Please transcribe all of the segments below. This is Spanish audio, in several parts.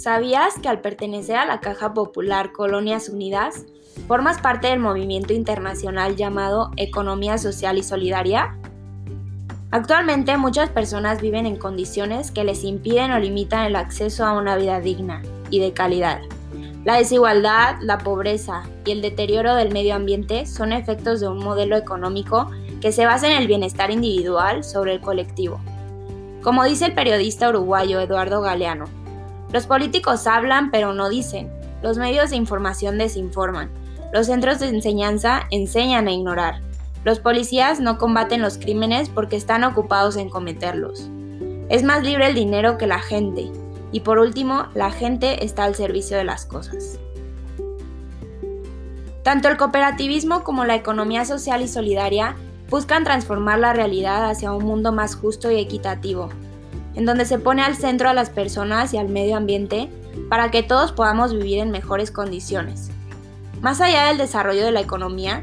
¿Sabías que al pertenecer a la Caja Popular Colonias Unidas, formas parte del movimiento internacional llamado Economía Social y Solidaria? Actualmente muchas personas viven en condiciones que les impiden o limitan el acceso a una vida digna y de calidad. La desigualdad, la pobreza y el deterioro del medio ambiente son efectos de un modelo económico que se basa en el bienestar individual sobre el colectivo. Como dice el periodista uruguayo Eduardo Galeano, los políticos hablan pero no dicen. Los medios de información desinforman. Los centros de enseñanza enseñan a ignorar. Los policías no combaten los crímenes porque están ocupados en cometerlos. Es más libre el dinero que la gente. Y por último, la gente está al servicio de las cosas. Tanto el cooperativismo como la economía social y solidaria buscan transformar la realidad hacia un mundo más justo y equitativo, en donde se pone al centro a las personas y al medio ambiente para que todos podamos vivir en mejores condiciones. Más allá del desarrollo de la economía,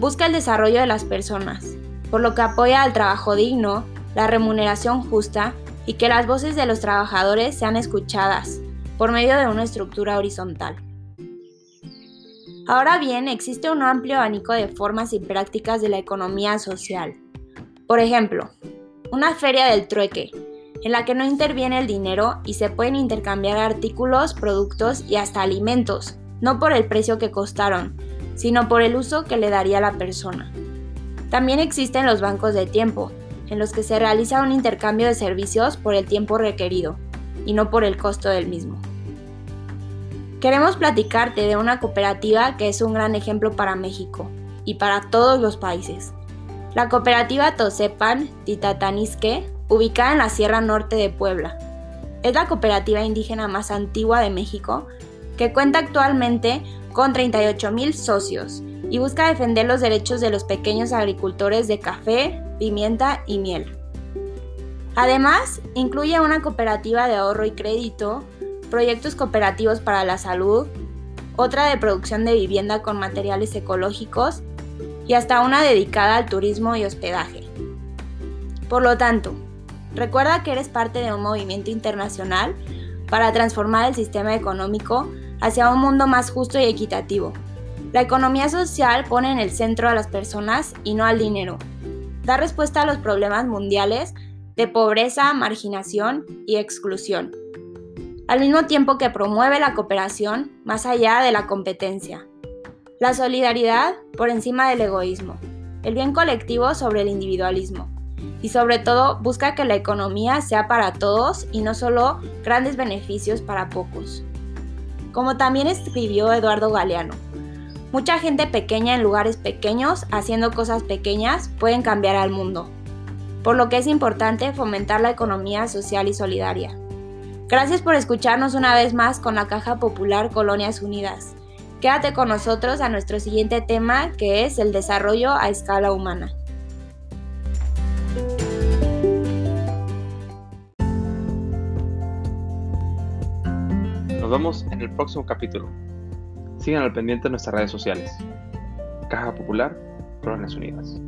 busca el desarrollo de las personas, por lo que apoya al trabajo digno, la remuneración justa y que las voces de los trabajadores sean escuchadas por medio de una estructura horizontal. Ahora bien, existe un amplio abanico de formas y prácticas de la economía social. Por ejemplo, una feria del trueque, en la que no interviene el dinero y se pueden intercambiar artículos, productos y hasta alimentos, no por el precio que costaron, sino por el uso que le daría la persona. También existen los bancos de tiempo, en los que se realiza un intercambio de servicios por el tiempo requerido, y no por el costo del mismo. Queremos platicarte de una cooperativa que es un gran ejemplo para México y para todos los países. La cooperativa Tosepan Titatanisque ubicada en la Sierra Norte de Puebla. Es la cooperativa indígena más antigua de México, que cuenta actualmente con 38.000 socios y busca defender los derechos de los pequeños agricultores de café, pimienta y miel. Además, incluye una cooperativa de ahorro y crédito, proyectos cooperativos para la salud, otra de producción de vivienda con materiales ecológicos y hasta una dedicada al turismo y hospedaje. Por lo tanto, Recuerda que eres parte de un movimiento internacional para transformar el sistema económico hacia un mundo más justo y equitativo. La economía social pone en el centro a las personas y no al dinero. Da respuesta a los problemas mundiales de pobreza, marginación y exclusión, al mismo tiempo que promueve la cooperación más allá de la competencia. La solidaridad por encima del egoísmo, el bien colectivo sobre el individualismo y sobre todo busca que la economía sea para todos y no solo grandes beneficios para pocos. Como también escribió Eduardo Galeano, mucha gente pequeña en lugares pequeños haciendo cosas pequeñas pueden cambiar al mundo, por lo que es importante fomentar la economía social y solidaria. Gracias por escucharnos una vez más con la Caja Popular Colonias Unidas. Quédate con nosotros a nuestro siguiente tema que es el desarrollo a escala humana. Vemos en el próximo capítulo. Sigan al pendiente de nuestras redes sociales. Caja Popular, Colonias Unidas.